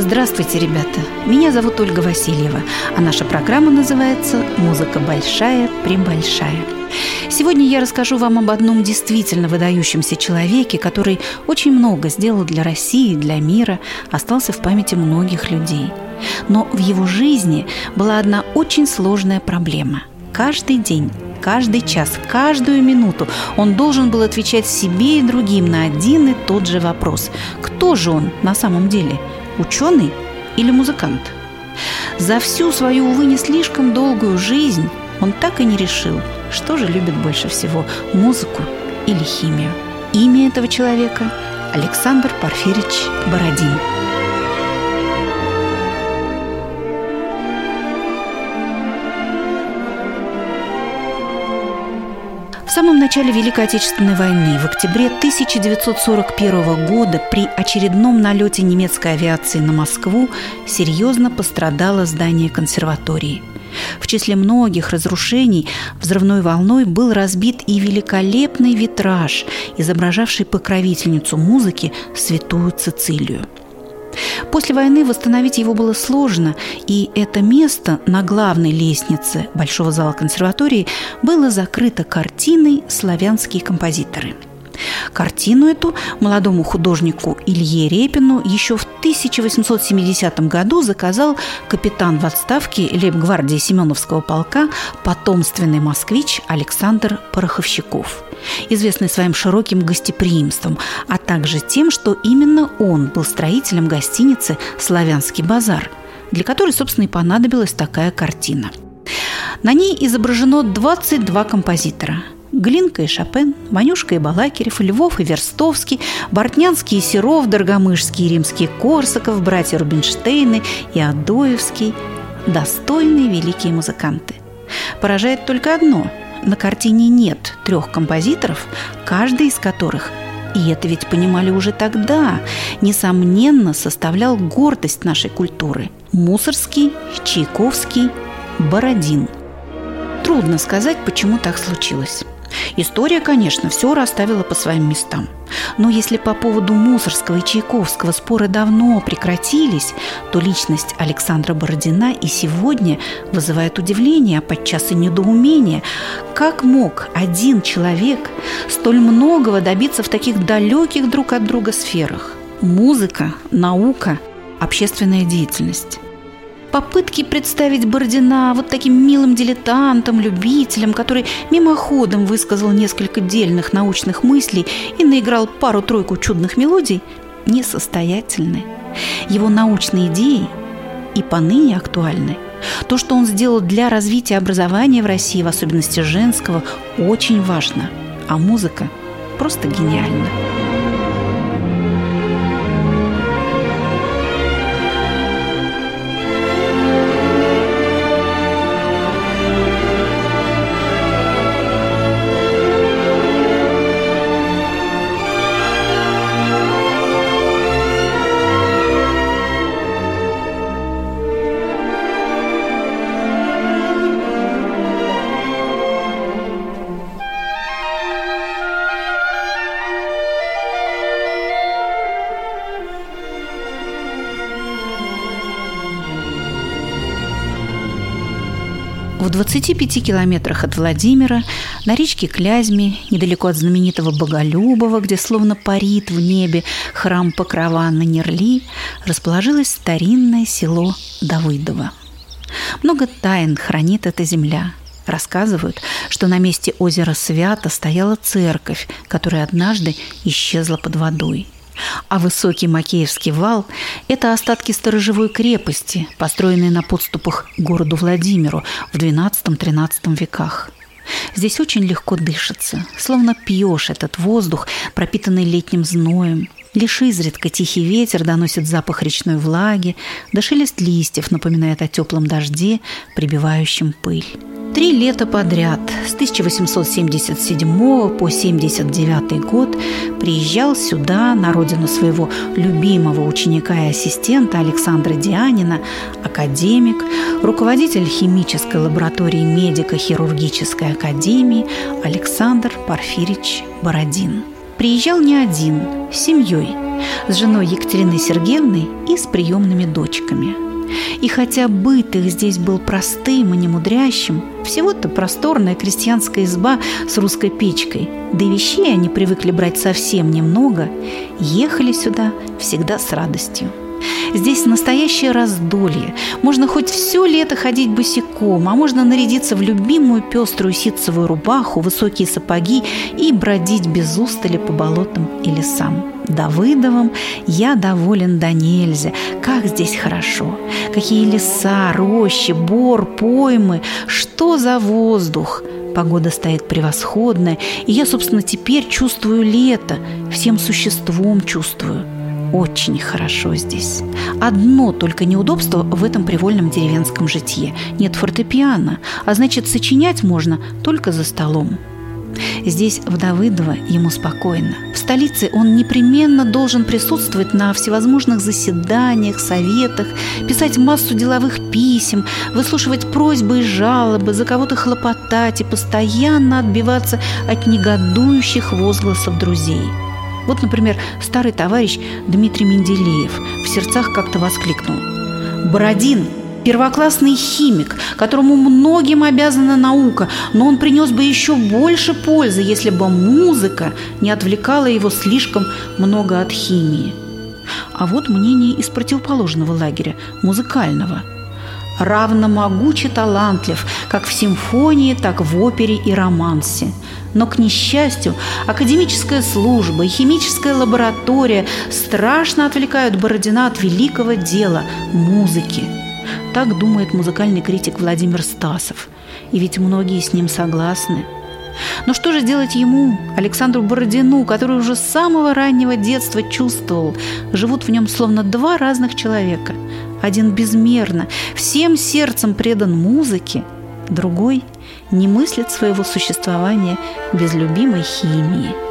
Здравствуйте, ребята! Меня зовут Ольга Васильева, а наша программа называется «Музыка большая, пребольшая». Сегодня я расскажу вам об одном действительно выдающемся человеке, который очень много сделал для России, для мира, остался в памяти многих людей. Но в его жизни была одна очень сложная проблема. Каждый день каждый час, каждую минуту он должен был отвечать себе и другим на один и тот же вопрос. Кто же он на самом деле? Ученый или музыкант? За всю свою, увы, не слишком долгую жизнь он так и не решил, что же любит больше всего – музыку или химию. Имя этого человека – Александр Порфирич Бородин. В самом начале Великой Отечественной войны, в октябре 1941 года, при очередном налете немецкой авиации на Москву, серьезно пострадало здание консерватории. В числе многих разрушений взрывной волной был разбит и великолепный витраж, изображавший покровительницу музыки святую Цицилию – После войны восстановить его было сложно, и это место на главной лестнице Большого зала консерватории было закрыто картиной «Славянские композиторы». Картину эту молодому художнику Илье Репину еще в 1870 году заказал капитан в отставке лейб-гвардии Семеновского полка, потомственный москвич Александр Пороховщиков, известный своим широким гостеприимством, а также тем, что именно он был строителем гостиницы «Славянский базар», для которой, собственно, и понадобилась такая картина. На ней изображено 22 композитора – Глинка и Шопен, Манюшка и Балакирев, Львов и Верстовский, Бортнянский и Серов, Дорогомышский и Римский Корсаков, братья Рубинштейны и Адоевский – достойные великие музыканты. Поражает только одно – на картине нет трех композиторов, каждый из которых и это ведь понимали уже тогда, несомненно составлял гордость нашей культуры. Мусорский, Чайковский, Бородин. Трудно сказать, почему так случилось. История, конечно, все расставила по своим местам. Но если по поводу Мусорского и Чайковского споры давно прекратились, то личность Александра Бородина и сегодня вызывает удивление, а подчас и недоумение. Как мог один человек столь многого добиться в таких далеких друг от друга сферах? Музыка, наука, общественная деятельность. Попытки представить Бородина вот таким милым дилетантом, любителем, который мимоходом высказал несколько дельных научных мыслей и наиграл пару-тройку чудных мелодий, несостоятельны. Его научные идеи и поныне актуальны. То, что он сделал для развития образования в России, в особенности женского, очень важно. А музыка просто гениальна. 25 километрах от Владимира, на речке Клязьме, недалеко от знаменитого Боголюбова, где словно парит в небе храм Покрова на Нерли, расположилось старинное село Давыдово. Много тайн хранит эта земля. Рассказывают, что на месте озера Свято стояла церковь, которая однажды исчезла под водой – а высокий Макеевский вал – это остатки сторожевой крепости, построенной на подступах к городу Владимиру в XII-XIII веках. Здесь очень легко дышится, словно пьешь этот воздух, пропитанный летним зноем. Лишь изредка тихий ветер доносит запах речной влаги, да шелест листьев напоминает о теплом дожде, прибивающем пыль. Три лета подряд, с 1877 по 79 год, приезжал сюда, на родину своего любимого ученика и ассистента Александра Дианина, академик, руководитель химической лаборатории медико-хирургической академии Александр Порфирич Бородин. Приезжал не один, с семьей, с женой Екатериной Сергеевной и с приемными дочками. И хотя быт их здесь был простым и немудрящим, всего-то просторная крестьянская изба с русской печкой, да и вещей они привыкли брать совсем немного, ехали сюда всегда с радостью. Здесь настоящее раздолье. Можно хоть все лето ходить босиком, а можно нарядиться в любимую пеструю ситцевую рубаху, высокие сапоги и бродить без устали по болотам и лесам. Давыдовым я доволен до нельзя. Как здесь хорошо. Какие леса, рощи, бор, поймы. Что за воздух. Погода стоит превосходная, и я, собственно, теперь чувствую лето, всем существом чувствую – очень хорошо здесь. Одно только неудобство в этом привольном деревенском житье. Нет фортепиано, а значит, сочинять можно только за столом. Здесь, в Давыдово, ему спокойно. В столице он непременно должен присутствовать на всевозможных заседаниях, советах, писать массу деловых писем, выслушивать просьбы и жалобы, за кого-то хлопотать и постоянно отбиваться от негодующих возгласов друзей – вот, например, старый товарищ Дмитрий Менделеев в сердцах как-то воскликнул. «Бородин первоклассный химик, которому многим обязана наука, но он принес бы еще больше пользы, если бы музыка не отвлекала его слишком много от химии. А вот мнение из противоположного лагеря, музыкального. Равно могучий талантлив, как в симфонии, так в опере и романсе – но, к несчастью, академическая служба и химическая лаборатория страшно отвлекают Бородина от великого дела – музыки. Так думает музыкальный критик Владимир Стасов. И ведь многие с ним согласны. Но что же делать ему, Александру Бородину, который уже с самого раннего детства чувствовал, живут в нем словно два разных человека. Один безмерно, всем сердцем предан музыке, другой – не мыслит своего существования без любимой химии –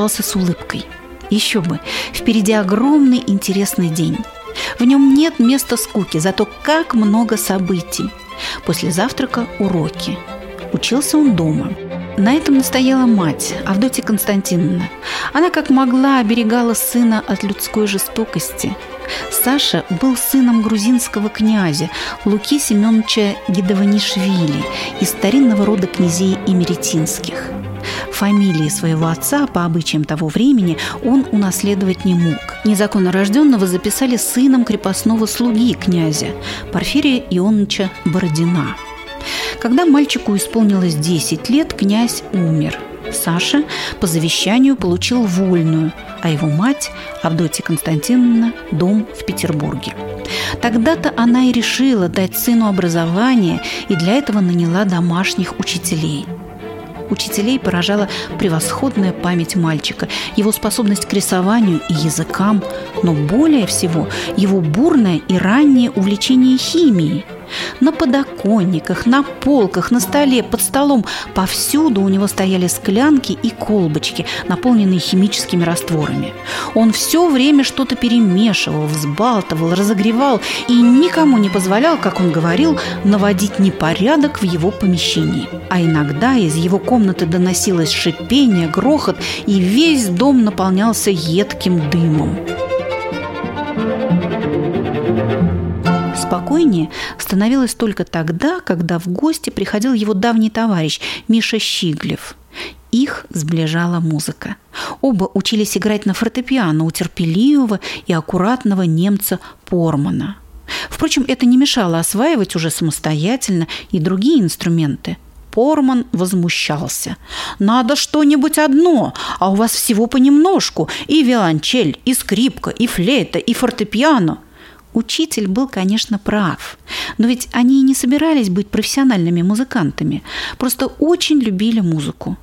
просыпался с улыбкой. Еще бы, впереди огромный интересный день. В нем нет места скуки, зато как много событий. После завтрака уроки. Учился он дома. На этом настояла мать, Авдотья Константиновна. Она как могла оберегала сына от людской жестокости. Саша был сыном грузинского князя Луки Семеновича Гидованишвили из старинного рода князей Имеретинских – Фамилии своего отца по обычаям того времени он унаследовать не мог. Незаконно рожденного записали сыном крепостного слуги князя Порфирия Ионовича Бородина. Когда мальчику исполнилось 10 лет, князь умер. Саша по завещанию получил вольную, а его мать, Авдотья Константиновна, дом в Петербурге. Тогда-то она и решила дать сыну образование и для этого наняла домашних учителей – Учителей поражала превосходная память мальчика, его способность к рисованию и языкам, но более всего его бурное и раннее увлечение химией – на подоконниках, на полках, на столе, под столом повсюду у него стояли склянки и колбочки, наполненные химическими растворами. Он все время что-то перемешивал, взбалтывал, разогревал и никому не позволял, как он говорил, наводить непорядок в его помещении. А иногда из его комнаты доносилось шипение, грохот, и весь дом наполнялся едким дымом. Спокойнее становилось только тогда, когда в гости приходил его давний товарищ Миша Щиглев. Их сближала музыка. Оба учились играть на фортепиано у терпеливого и аккуратного немца Пормана. Впрочем, это не мешало осваивать уже самостоятельно и другие инструменты. Порман возмущался. «Надо что-нибудь одно, а у вас всего понемножку. И виолончель, и скрипка, и флейта, и фортепиано». Учитель был, конечно, прав. Но ведь они и не собирались быть профессиональными музыкантами. Просто очень любили музыку.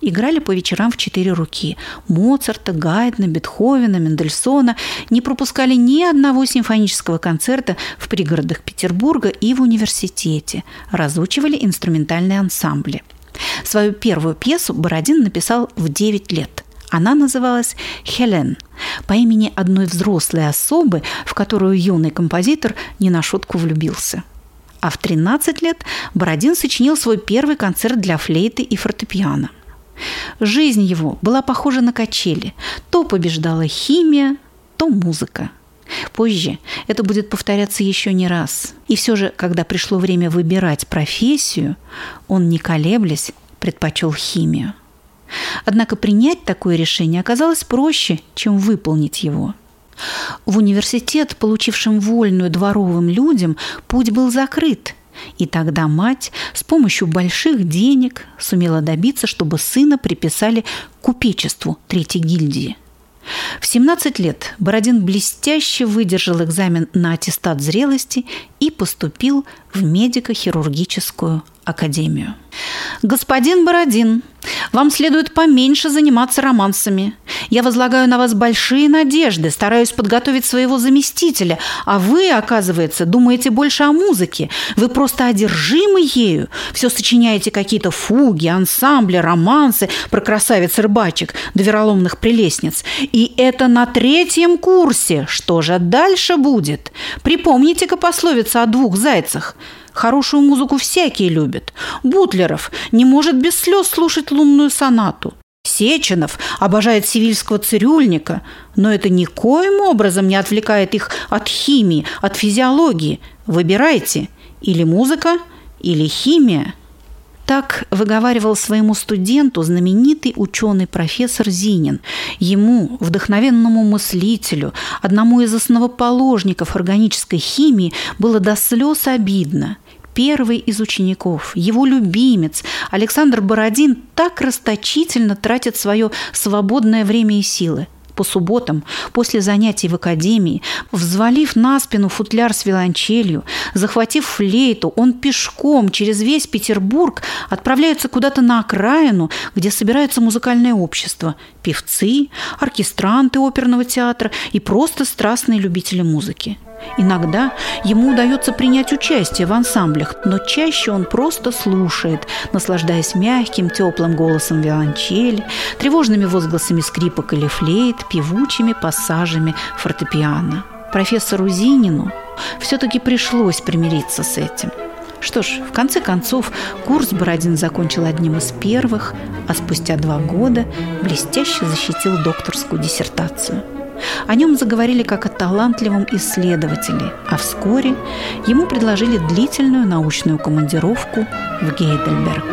Играли по вечерам в четыре руки. Моцарта, Гайдна, Бетховена, Мендельсона. Не пропускали ни одного симфонического концерта в пригородах Петербурга и в университете. Разучивали инструментальные ансамбли. Свою первую пьесу Бородин написал в 9 лет. Она называлась «Хелен» по имени одной взрослой особы, в которую юный композитор не на шутку влюбился – а в 13 лет Бородин сочинил свой первый концерт для флейты и фортепиано. Жизнь его была похожа на качели. То побеждала химия, то музыка. Позже это будет повторяться еще не раз. И все же, когда пришло время выбирать профессию, он, не колеблясь, предпочел химию. Однако принять такое решение оказалось проще, чем выполнить его – в университет, получившим вольную дворовым людям, путь был закрыт, и тогда мать с помощью больших денег сумела добиться, чтобы сына приписали купечеству Третьей гильдии. В 17 лет Бородин блестяще выдержал экзамен на аттестат зрелости и поступил в медико-хирургическую академию. «Господин Бородин, вам следует поменьше заниматься романсами. Я возлагаю на вас большие надежды, стараюсь подготовить своего заместителя, а вы, оказывается, думаете больше о музыке. Вы просто одержимы ею. Все сочиняете какие-то фуги, ансамбли, романсы про красавиц-рыбачек до вероломных прелестниц. И это на третьем курсе. Что же дальше будет? Припомните-ка пословица о двух зайцах – Хорошую музыку всякие любят. Бутлеров не может без слез слушать лунную сонату. Сеченов обожает сивильского цирюльника, но это никоим образом не отвлекает их от химии, от физиологии. Выбирайте или музыка, или химия. Так выговаривал своему студенту знаменитый ученый профессор Зинин. Ему, вдохновенному мыслителю, одному из основоположников органической химии, было до слез обидно – первый из учеников, его любимец Александр Бородин так расточительно тратит свое свободное время и силы по субботам, после занятий в академии, взвалив на спину футляр с виолончелью, захватив флейту, он пешком через весь Петербург отправляется куда-то на окраину, где собирается музыкальное общество, певцы, оркестранты оперного театра и просто страстные любители музыки. Иногда ему удается принять участие в ансамблях, но чаще он просто слушает, наслаждаясь мягким, теплым голосом виолончели, тревожными возгласами скрипок или флейт, певучими пассажами фортепиано. Профессору Зинину все-таки пришлось примириться с этим. Что ж, в конце концов, курс Бородин закончил одним из первых, а спустя два года блестяще защитил докторскую диссертацию – о нем заговорили как о талантливом исследователе, а вскоре ему предложили длительную научную командировку в Гейдельберг.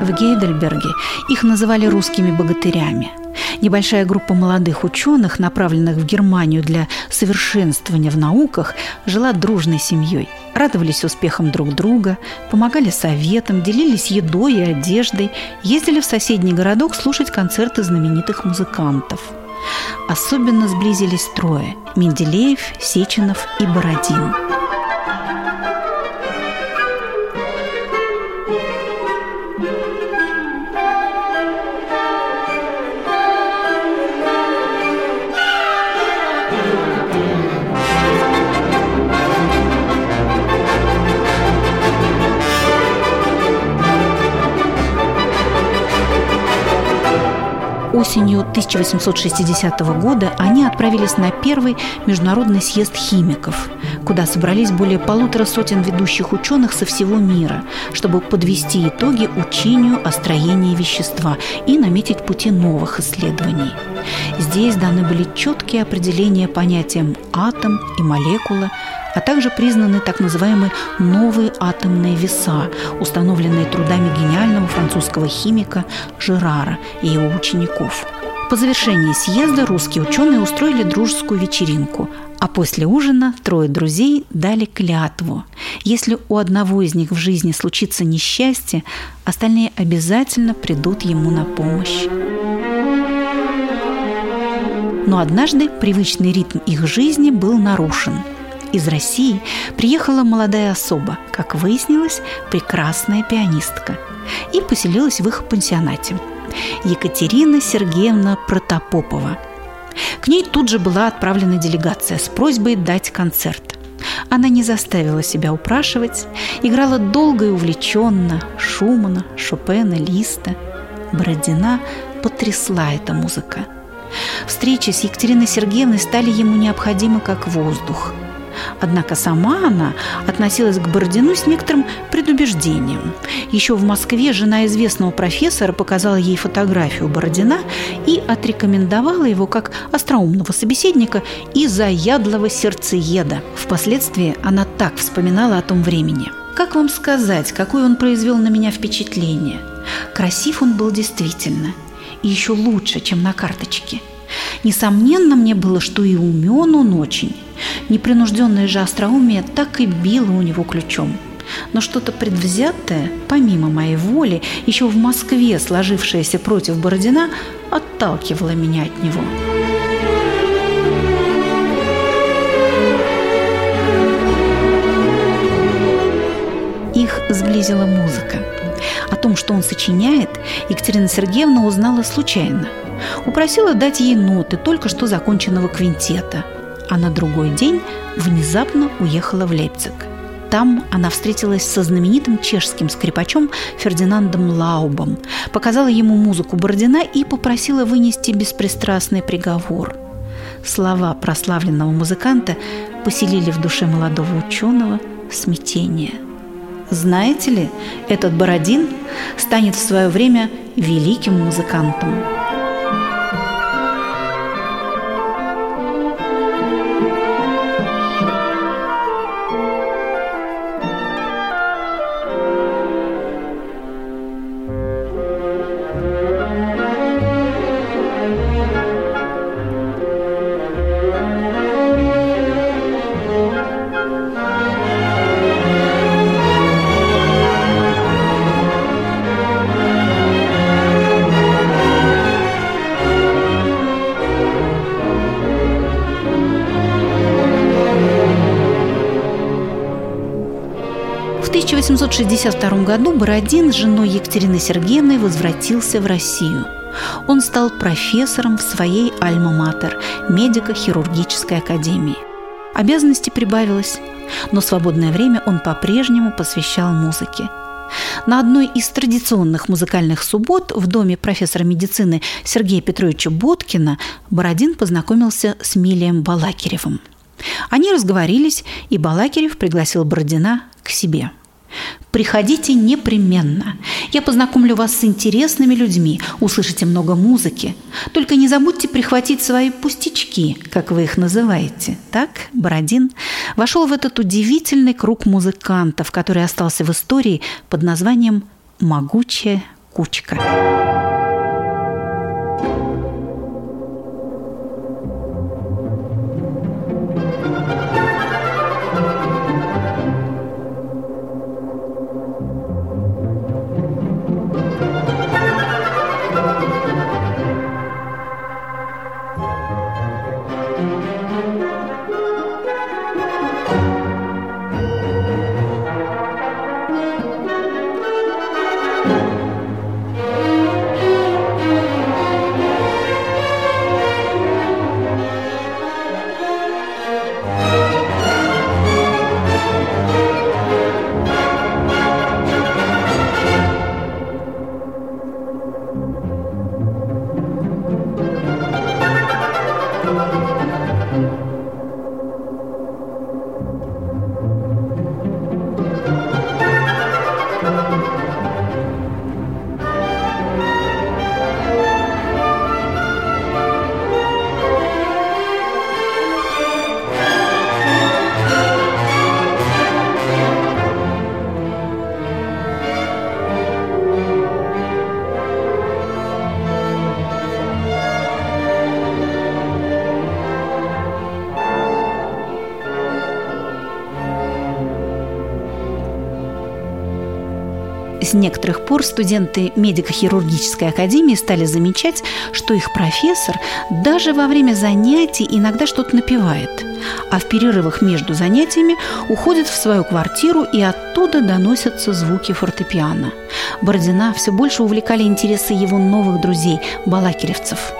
В Гейдельберге их называли русскими богатырями – Небольшая группа молодых ученых, направленных в Германию для совершенствования в науках, жила дружной семьей. Радовались успехам друг друга, помогали советам, делились едой и одеждой, ездили в соседний городок слушать концерты знаменитых музыкантов. Особенно сблизились трое – Менделеев, Сеченов и Бородин – Осенью 1860 года они отправились на первый международный съезд химиков, куда собрались более полутора сотен ведущих ученых со всего мира, чтобы подвести итоги учению о строении вещества и наметить пути новых исследований. Здесь даны были четкие определения понятиям атом и молекула, а также признаны так называемые новые атомные веса, установленные трудами гениального французского химика Жерара и его учеников. По завершении съезда русские ученые устроили дружескую вечеринку, а после ужина трое друзей дали клятву. Если у одного из них в жизни случится несчастье, остальные обязательно придут ему на помощь. Но однажды привычный ритм их жизни был нарушен. Из России приехала молодая особа, как выяснилось, прекрасная пианистка, и поселилась в их пансионате. Екатерина Сергеевна Протопопова. К ней тут же была отправлена делегация с просьбой дать концерт. Она не заставила себя упрашивать, играла долго и увлеченно Шумана, Шопена, Листа. Бородина потрясла эта музыка – Встречи с Екатериной Сергеевной стали ему необходимы как воздух. Однако сама она относилась к Бородину с некоторым предубеждением. Еще в Москве жена известного профессора показала ей фотографию Бородина и отрекомендовала его как остроумного собеседника и заядлого сердцееда. Впоследствии она так вспоминала о том времени. Как вам сказать, какое он произвел на меня впечатление? Красив он был действительно – и еще лучше, чем на карточке. Несомненно мне было, что и умен он очень. Непринужденное же остроумие так и било у него ключом. Но что-то предвзятое, помимо моей воли, еще в Москве сложившееся против Бородина, отталкивало меня от него. Их сблизила музыка. Том, что он сочиняет, Екатерина Сергеевна узнала случайно. Упросила дать ей ноты только что законченного квинтета, а на другой день внезапно уехала в Лейпциг. Там она встретилась со знаменитым чешским скрипачом Фердинандом Лаубом, показала ему музыку Бородина и попросила вынести беспристрастный приговор. Слова прославленного музыканта поселили в душе молодого ученого смятение – знаете ли, этот Бородин станет в свое время великим музыкантом. 1862 году Бородин с женой Екатериной Сергеевной возвратился в Россию. Он стал профессором в своей альма-матер – медико-хирургической академии. Обязанностей прибавилось, но свободное время он по-прежнему посвящал музыке. На одной из традиционных музыкальных суббот в доме профессора медицины Сергея Петровича Боткина Бородин познакомился с Милием Балакиревым. Они разговорились, и Балакирев пригласил Бородина к себе. Приходите непременно. Я познакомлю вас с интересными людьми, услышите много музыки. Только не забудьте прихватить свои пустячки, как вы их называете. Так Бородин вошел в этот удивительный круг музыкантов, который остался в истории под названием «Могучая кучка». Некоторых пор студенты медико-хирургической академии стали замечать, что их профессор даже во время занятий иногда что-то напевает, а в перерывах между занятиями уходит в свою квартиру и оттуда доносятся звуки фортепиано. Бородина все больше увлекали интересы его новых друзей – балакиревцев.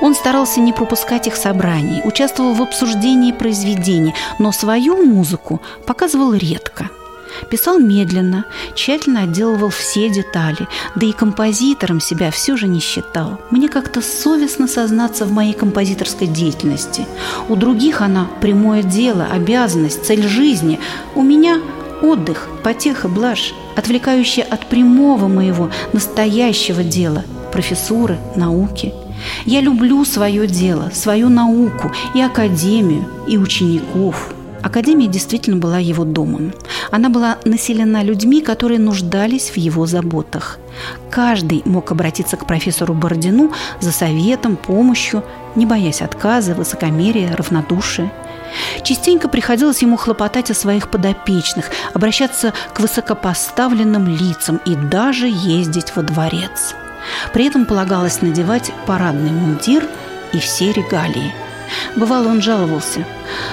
Он старался не пропускать их собраний, участвовал в обсуждении произведений, но свою музыку показывал редко – Писал медленно, тщательно отделывал все детали, да и композитором себя все же не считал. Мне как-то совестно сознаться в моей композиторской деятельности. У других она прямое дело, обязанность, цель жизни. У меня отдых, потеха, блажь, отвлекающая от прямого моего настоящего дела, профессуры, науки. Я люблю свое дело, свою науку и академию, и учеников – Академия действительно была его домом. Она была населена людьми, которые нуждались в его заботах. Каждый мог обратиться к профессору Бородину за советом, помощью, не боясь отказа, высокомерия, равнодушия. Частенько приходилось ему хлопотать о своих подопечных, обращаться к высокопоставленным лицам и даже ездить во дворец. При этом полагалось надевать парадный мундир и все регалии – Бывало, он жаловался.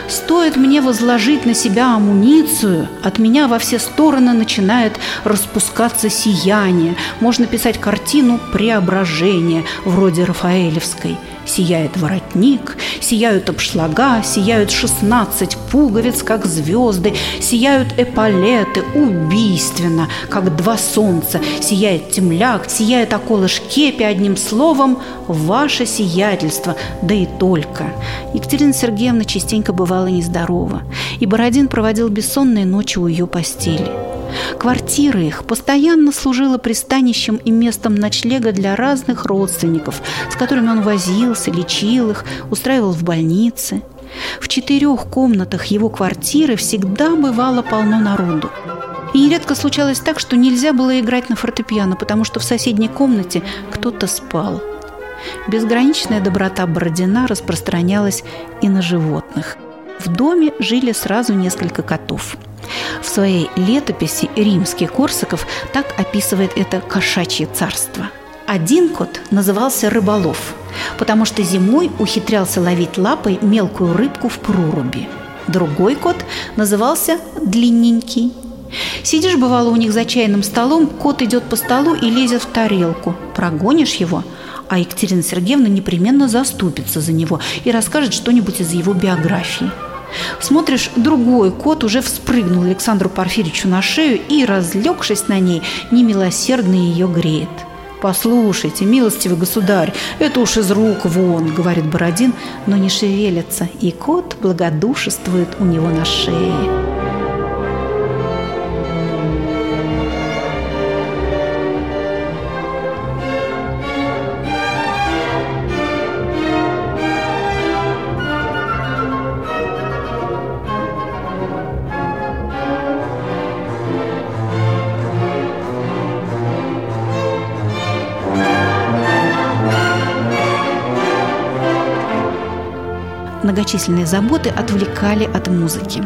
«Стоит мне возложить на себя амуницию, от меня во все стороны начинает распускаться сияние. Можно писать картину преображения, вроде Рафаэлевской сияет воротник, сияют обшлага, сияют шестнадцать пуговиц, как звезды, сияют эполеты убийственно, как два солнца, сияет темляк, сияет околыш кепи, одним словом, ваше сиятельство, да и только. Екатерина Сергеевна частенько бывала нездорова, и Бородин проводил бессонные ночи у ее постели – Квартира их постоянно служила пристанищем и местом ночлега для разных родственников, с которыми он возился, лечил их, устраивал в больнице. В четырех комнатах его квартиры всегда бывало полно народу. И нередко случалось так, что нельзя было играть на фортепиано, потому что в соседней комнате кто-то спал. Безграничная доброта Бородина распространялась и на животных. В доме жили сразу несколько котов – в своей летописи римский Корсаков так описывает это кошачье царство. Один кот назывался рыболов, потому что зимой ухитрялся ловить лапой мелкую рыбку в проруби. Другой кот назывался длинненький. Сидишь, бывало, у них за чайным столом, кот идет по столу и лезет в тарелку. Прогонишь его, а Екатерина Сергеевна непременно заступится за него и расскажет что-нибудь из его биографии – Смотришь, другой кот уже вспрыгнул Александру Порфирьевичу на шею и, разлегшись на ней, немилосердно ее греет. «Послушайте, милостивый государь, это уж из рук вон», — говорит Бородин, но не шевелится, и кот благодушествует у него на шее. Многочисленные заботы отвлекали от музыки.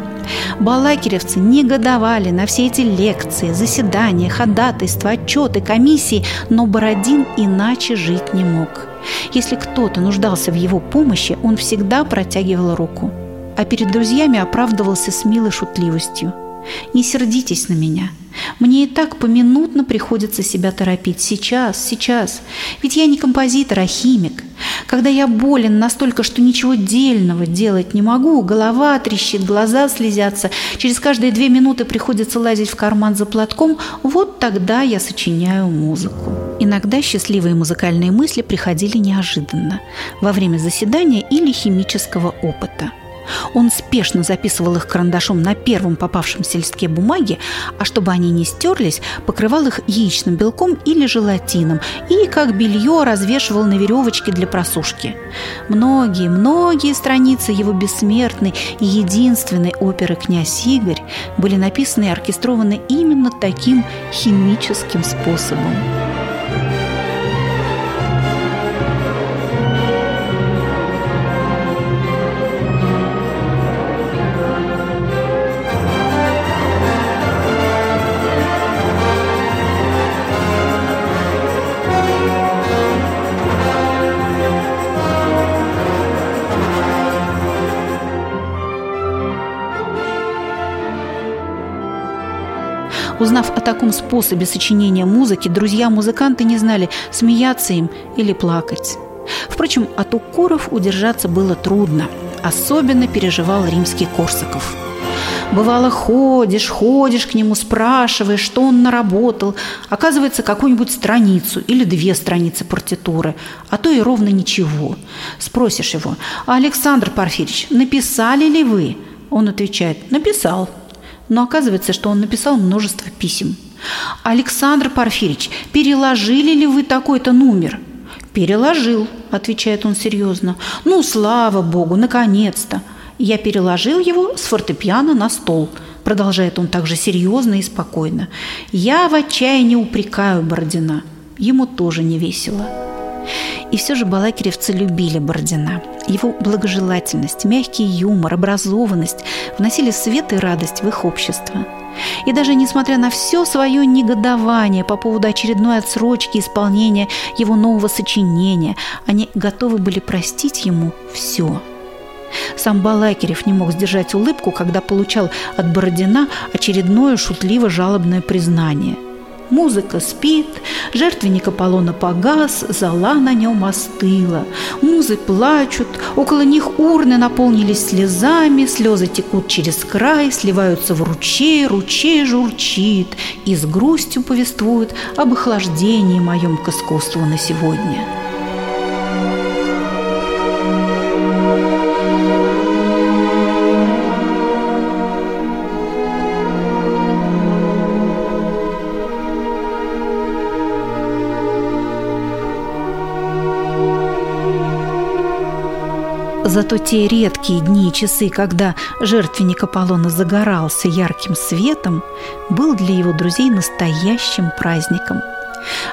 Балакиревцы негодовали на все эти лекции, заседания, ходатайства, отчеты, комиссии, но Бородин иначе жить не мог. Если кто-то нуждался в его помощи, он всегда протягивал руку. А перед друзьями оправдывался с милой шутливостью. «Не сердитесь на меня – мне и так поминутно приходится себя торопить. Сейчас, сейчас. Ведь я не композитор, а химик. Когда я болен настолько, что ничего дельного делать не могу, голова трещит, глаза слезятся, через каждые две минуты приходится лазить в карман за платком, вот тогда я сочиняю музыку. Иногда счастливые музыкальные мысли приходили неожиданно, во время заседания или химического опыта – он спешно записывал их карандашом на первом попавшемся листке бумаги, а чтобы они не стерлись, покрывал их яичным белком или желатином и, как белье, развешивал на веревочке для просушки. Многие, многие страницы его бессмертной и единственной оперы «Князь Игорь» были написаны и оркестрованы именно таким химическим способом. Узнав о таком способе сочинения музыки, друзья-музыканты не знали, смеяться им или плакать. Впрочем, от укоров удержаться было трудно. Особенно переживал римский Корсаков. Бывало, ходишь, ходишь к нему, спрашиваешь, что он наработал. Оказывается, какую-нибудь страницу или две страницы партитуры, а то и ровно ничего. Спросишь его, Александр Порфирьевич, написали ли вы? Он отвечает, написал. Но оказывается, что он написал множество писем. Александр Порфирьевич, переложили ли вы такой-то номер? «Переложил», – отвечает он серьезно. «Ну, слава богу, наконец-то!» Я переложил его с фортепиано на стол, продолжает он также серьезно и спокойно. Я в отчаянии упрекаю Бородина. Ему тоже не весело. И все же балакиревцы любили Бородина. Его благожелательность, мягкий юмор, образованность вносили свет и радость в их общество. И даже несмотря на все свое негодование по поводу очередной отсрочки исполнения его нового сочинения, они готовы были простить ему все – сам Балакирев не мог сдержать улыбку, когда получал от Бородина очередное шутливо-жалобное признание. Музыка спит, жертвенник Аполлона погас, зала на нем остыла. Музы плачут, около них урны наполнились слезами, слезы текут через край, сливаются в ручей, ручей журчит и с грустью повествует об охлаждении моем к искусству на сегодня. Зато те редкие дни и часы, когда жертвенник Аполлона загорался ярким светом, был для его друзей настоящим праздником.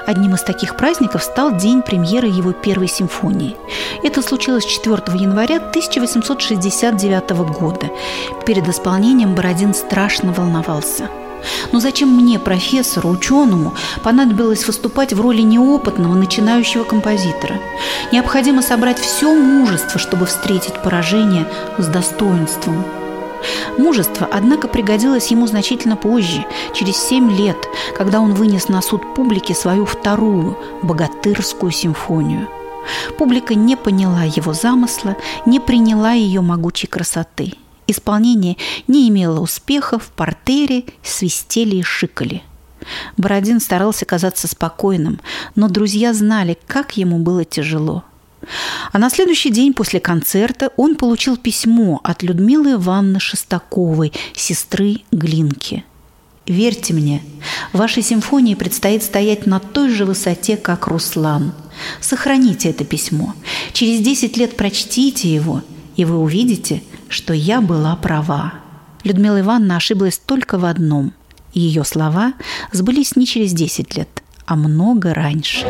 Одним из таких праздников стал день премьеры его первой симфонии. Это случилось 4 января 1869 года. Перед исполнением Бородин страшно волновался – но зачем мне, профессору, ученому, понадобилось выступать в роли неопытного начинающего композитора? Необходимо собрать все мужество, чтобы встретить поражение с достоинством. Мужество, однако, пригодилось ему значительно позже, через семь лет, когда он вынес на суд публики свою вторую богатырскую симфонию. Публика не поняла его замысла, не приняла ее могучей красоты – Исполнение не имело успеха, в портере свистели и шикали. Бородин старался казаться спокойным, но друзья знали, как ему было тяжело. А на следующий день после концерта он получил письмо от Людмилы Ивановны Шестаковой, сестры Глинки. «Верьте мне, вашей симфонии предстоит стоять на той же высоте, как Руслан. Сохраните это письмо. Через 10 лет прочтите его, и вы увидите, что я была права. Людмила Ивановна ошиблась только в одном. Ее слова сбылись не через 10 лет, а много раньше.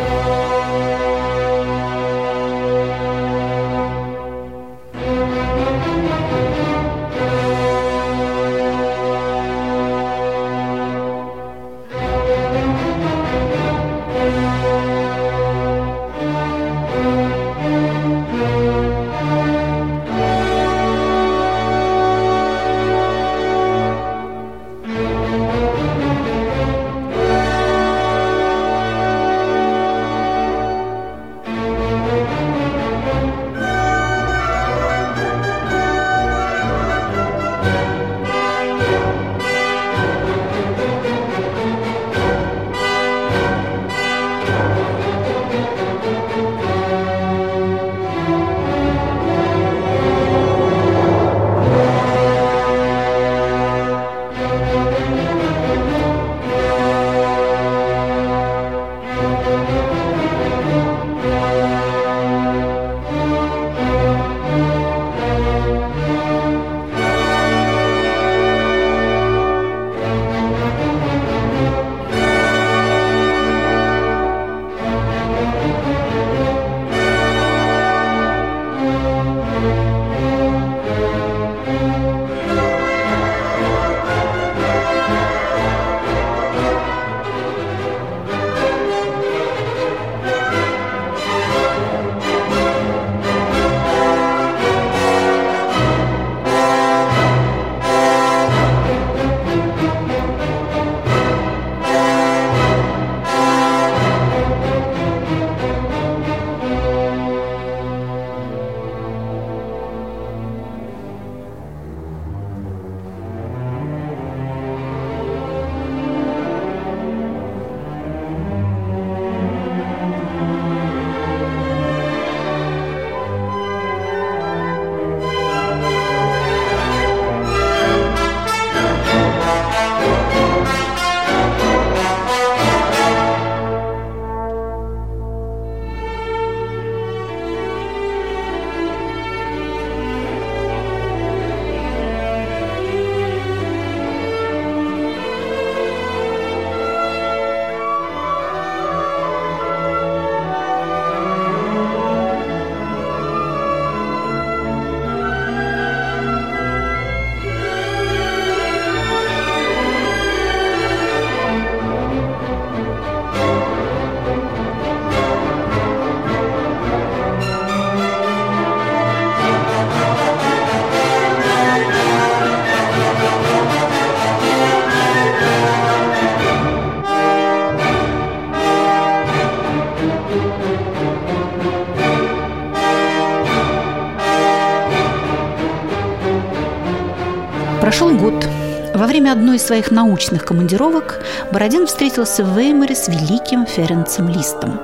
Из своих научных командировок Бородин встретился в Веймаре с великим Ференцем Листом.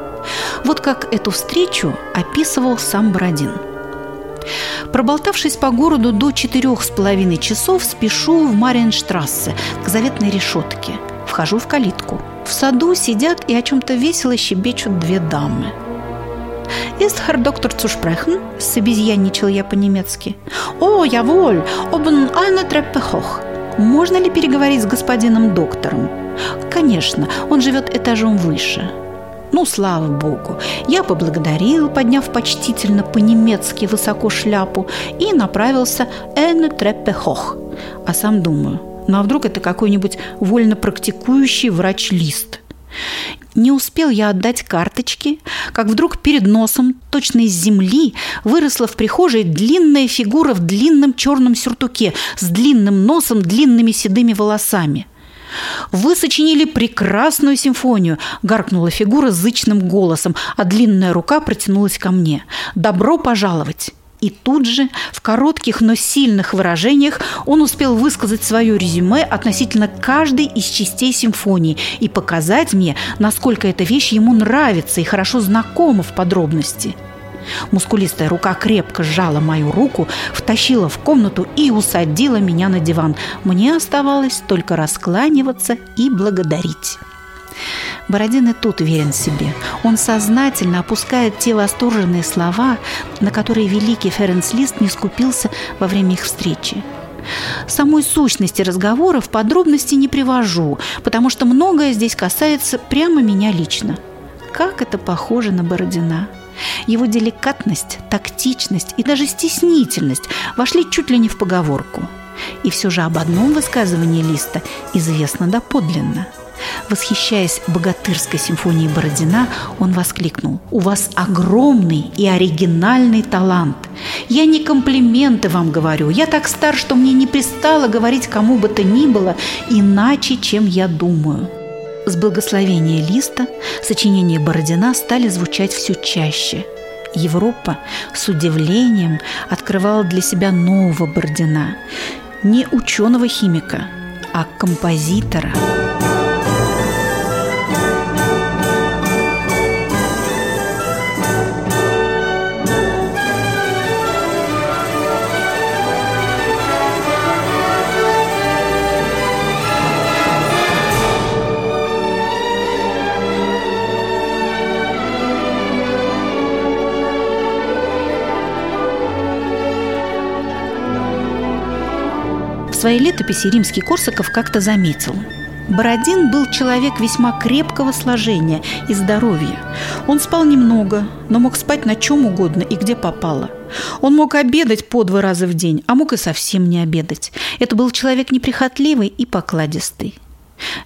Вот как эту встречу описывал сам Бородин. Проболтавшись по городу до четырех с половиной часов, спешу в Мариенштрассе, к заветной решетке. Вхожу в калитку. В саду сидят и о чем-то весело щебечут две дамы – «Ist Herr Доктор zu sprechen?» – собезьянничал я по-немецки. «О, jawohl, oben eine Treppe hoch». «Можно ли переговорить с господином доктором?» «Конечно, он живет этажом выше». Ну, слава богу. Я поблагодарил, подняв почтительно по-немецки высоко шляпу, и направился «Eine Treppe hoch». А сам думаю, ну а вдруг это какой-нибудь вольно практикующий врач-лист – не успел я отдать карточки, как вдруг перед носом, точно из земли, выросла в прихожей длинная фигура в длинном черном сюртуке с длинным носом, длинными седыми волосами. «Вы сочинили прекрасную симфонию!» – гаркнула фигура зычным голосом, а длинная рука протянулась ко мне. «Добро пожаловать!» И тут же, в коротких, но сильных выражениях, он успел высказать свое резюме относительно каждой из частей симфонии и показать мне, насколько эта вещь ему нравится и хорошо знакома в подробности. Мускулистая рука крепко сжала мою руку, втащила в комнату и усадила меня на диван. Мне оставалось только раскланиваться и благодарить. Бородин и тут верен себе. Он сознательно опускает те восторженные слова, на которые великий Ференс Лист не скупился во время их встречи. Самой сущности разговоров подробности не привожу, потому что многое здесь касается прямо меня лично. Как это похоже на Бородина! Его деликатность, тактичность и даже стеснительность вошли чуть ли не в поговорку. И все же об одном высказывании Листа известно доподлинно – Восхищаясь богатырской симфонией Бородина, он воскликнул «У вас огромный и оригинальный талант. Я не комплименты вам говорю. Я так стар, что мне не пристало говорить кому бы то ни было иначе, чем я думаю». С благословения Листа сочинения Бородина стали звучать все чаще. Европа с удивлением открывала для себя нового Бородина. Не ученого-химика, а композитора – своей летописи римский Корсаков как-то заметил. Бородин был человек весьма крепкого сложения и здоровья. Он спал немного, но мог спать на чем угодно и где попало. Он мог обедать по два раза в день, а мог и совсем не обедать. Это был человек неприхотливый и покладистый.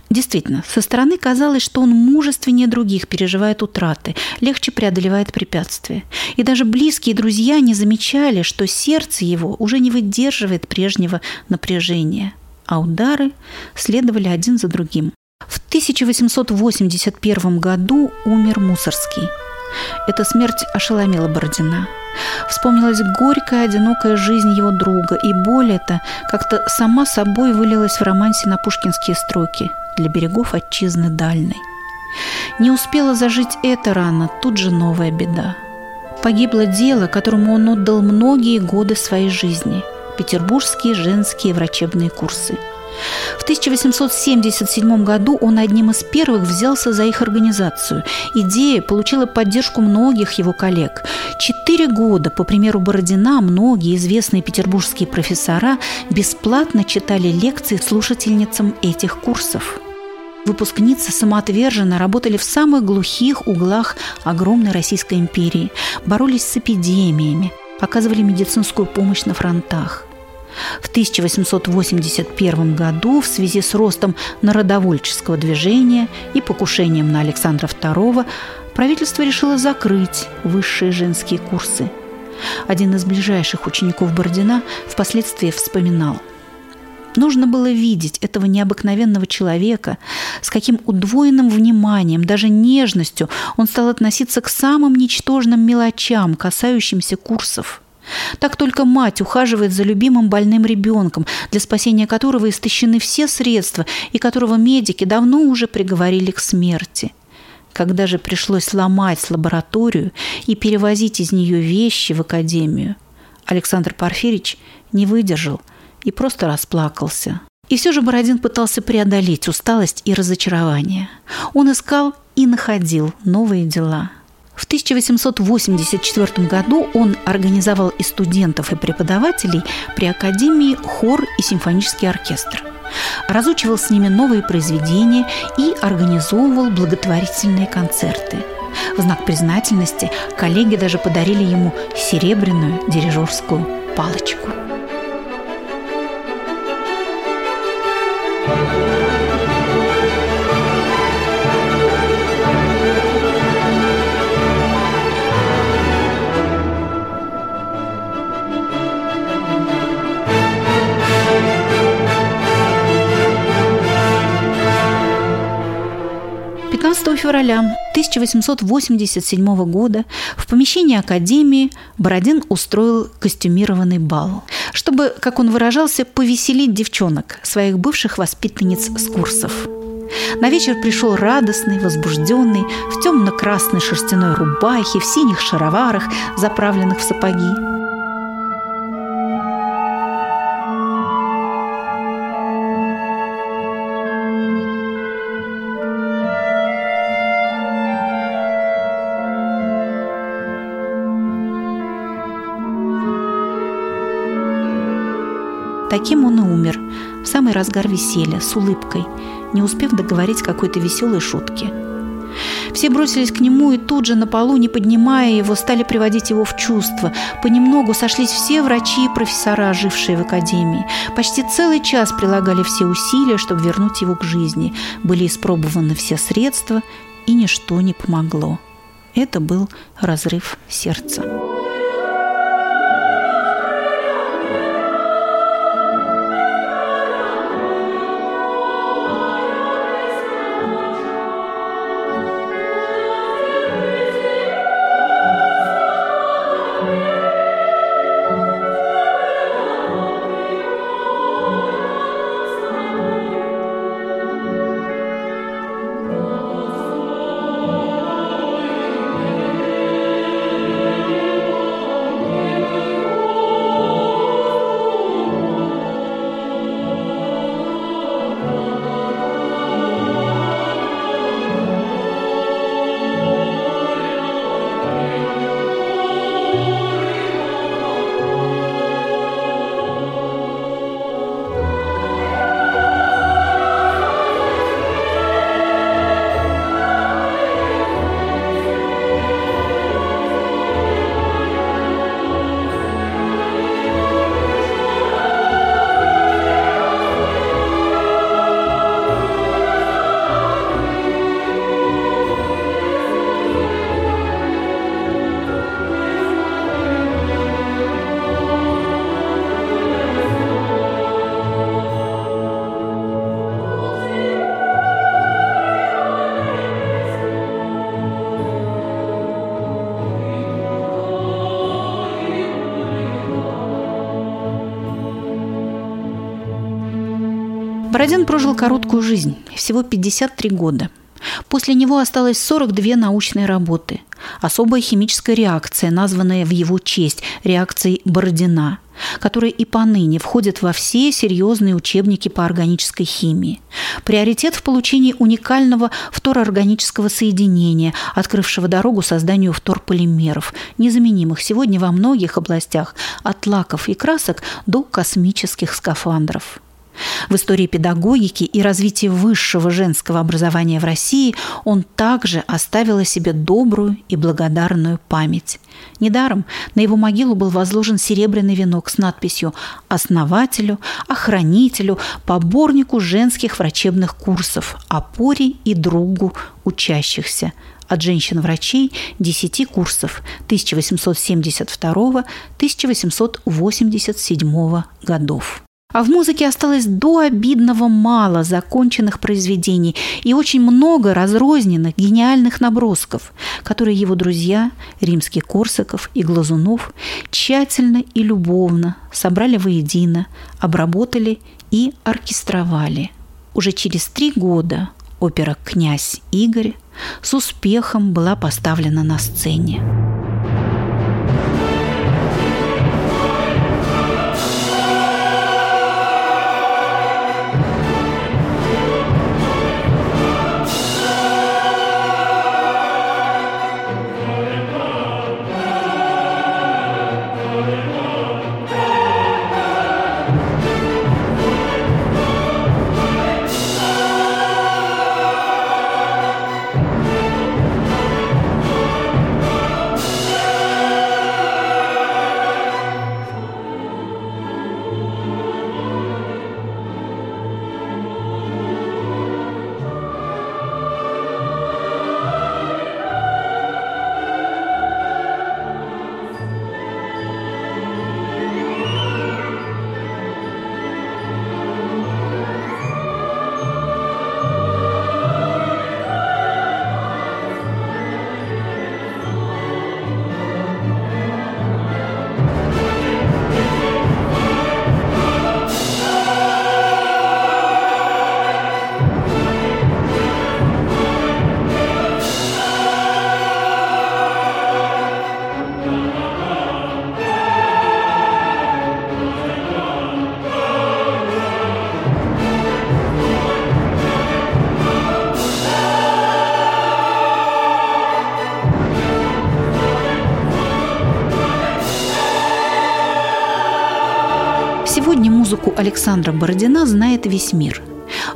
Действительно, со стороны казалось, что он мужественнее других переживает утраты, легче преодолевает препятствия. И даже близкие друзья не замечали, что сердце его уже не выдерживает прежнего напряжения, а удары следовали один за другим. В 1881 году умер Мусорский. Эта смерть ошеломила Бородина. Вспомнилась горькая, одинокая жизнь его друга, и боль эта как-то сама собой вылилась в романсе на пушкинские строки «Для берегов отчизны дальной». Не успела зажить эта рана, тут же новая беда. Погибло дело, которому он отдал многие годы своей жизни – петербургские женские врачебные курсы – в 1877 году он одним из первых взялся за их организацию. Идея получила поддержку многих его коллег. Четыре года, по примеру Бородина, многие известные петербургские профессора бесплатно читали лекции слушательницам этих курсов. Выпускницы самоотверженно работали в самых глухих углах огромной Российской империи, боролись с эпидемиями, оказывали медицинскую помощь на фронтах. В 1881 году в связи с ростом народовольческого движения и покушением на Александра II правительство решило закрыть высшие женские курсы. Один из ближайших учеников Бородина впоследствии вспоминал – Нужно было видеть этого необыкновенного человека, с каким удвоенным вниманием, даже нежностью он стал относиться к самым ничтожным мелочам, касающимся курсов – Так только мать ухаживает за любимым больным ребенком, для спасения которого истощены все средства и которого медики давно уже приговорили к смерти. Когда же пришлось ломать лабораторию и перевозить из нее вещи в академию, Александр Порфирич не выдержал и просто расплакался. И все же Бородин пытался преодолеть усталость и разочарование. Он искал и находил новые дела – в 1884 году он организовал и студентов, и преподавателей при Академии хор и симфонический оркестр. Разучивал с ними новые произведения и организовывал благотворительные концерты. В знак признательности коллеги даже подарили ему серебряную дирижерскую палочку. Февраля 1887 года в помещении Академии Бородин устроил костюмированный бал, чтобы, как он выражался, повеселить девчонок, своих бывших воспитанниц с курсов. На вечер пришел радостный, возбужденный, в темно-красной шерстяной рубахе, в синих шароварах, заправленных в сапоги. Таким он и умер, в самый разгар веселья, с улыбкой, не успев договорить какой-то веселой шутки. Все бросились к нему и тут же на полу, не поднимая его, стали приводить его в чувство. Понемногу сошлись все врачи и профессора, жившие в академии. Почти целый час прилагали все усилия, чтобы вернуть его к жизни. Были испробованы все средства, и ничто не помогло. Это был разрыв сердца. Бородин прожил короткую жизнь, всего 53 года. После него осталось 42 научные работы. Особая химическая реакция, названная в его честь реакцией Бородина, которая и поныне входит во все серьезные учебники по органической химии. Приоритет в получении уникального второорганического соединения, открывшего дорогу созданию вторполимеров, незаменимых сегодня во многих областях, от лаков и красок до космических скафандров. В истории педагогики и развития высшего женского образования в России он также оставил о себе добрую и благодарную память. Недаром на его могилу был возложен серебряный венок с надписью «Основателю, охранителю, поборнику женских врачебных курсов, опоре и другу учащихся» от женщин-врачей 10 курсов 1872-1887 годов. А в музыке осталось до обидного мало законченных произведений и очень много разрозненных гениальных набросков, которые его друзья, римский Корсаков и Глазунов, тщательно и любовно собрали воедино, обработали и оркестровали. Уже через три года опера «Князь Игорь» с успехом была поставлена на сцене. Александра Бородина знает весь мир.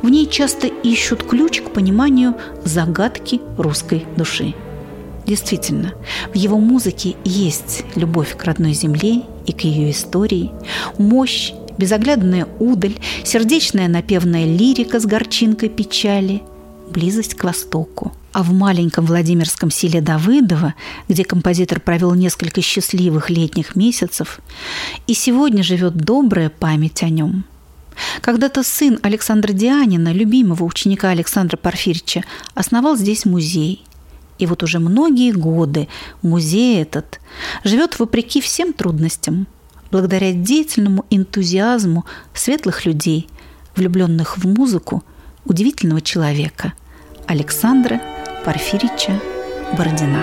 В ней часто ищут ключ к пониманию загадки русской души. Действительно, в его музыке есть любовь к родной земле и к ее истории, мощь, безоглядная удаль, сердечная напевная лирика с горчинкой печали, близость к Востоку – а в маленьком Владимирском селе Давыдово, где композитор провел несколько счастливых летних месяцев, и сегодня живет добрая память о нем. Когда-то сын Александра Дианина, любимого ученика Александра Порфирьевича, основал здесь музей. И вот уже многие годы музей этот живет вопреки всем трудностям, благодаря деятельному энтузиазму светлых людей, влюбленных в музыку, удивительного человека – Александра Порфирича Бородина.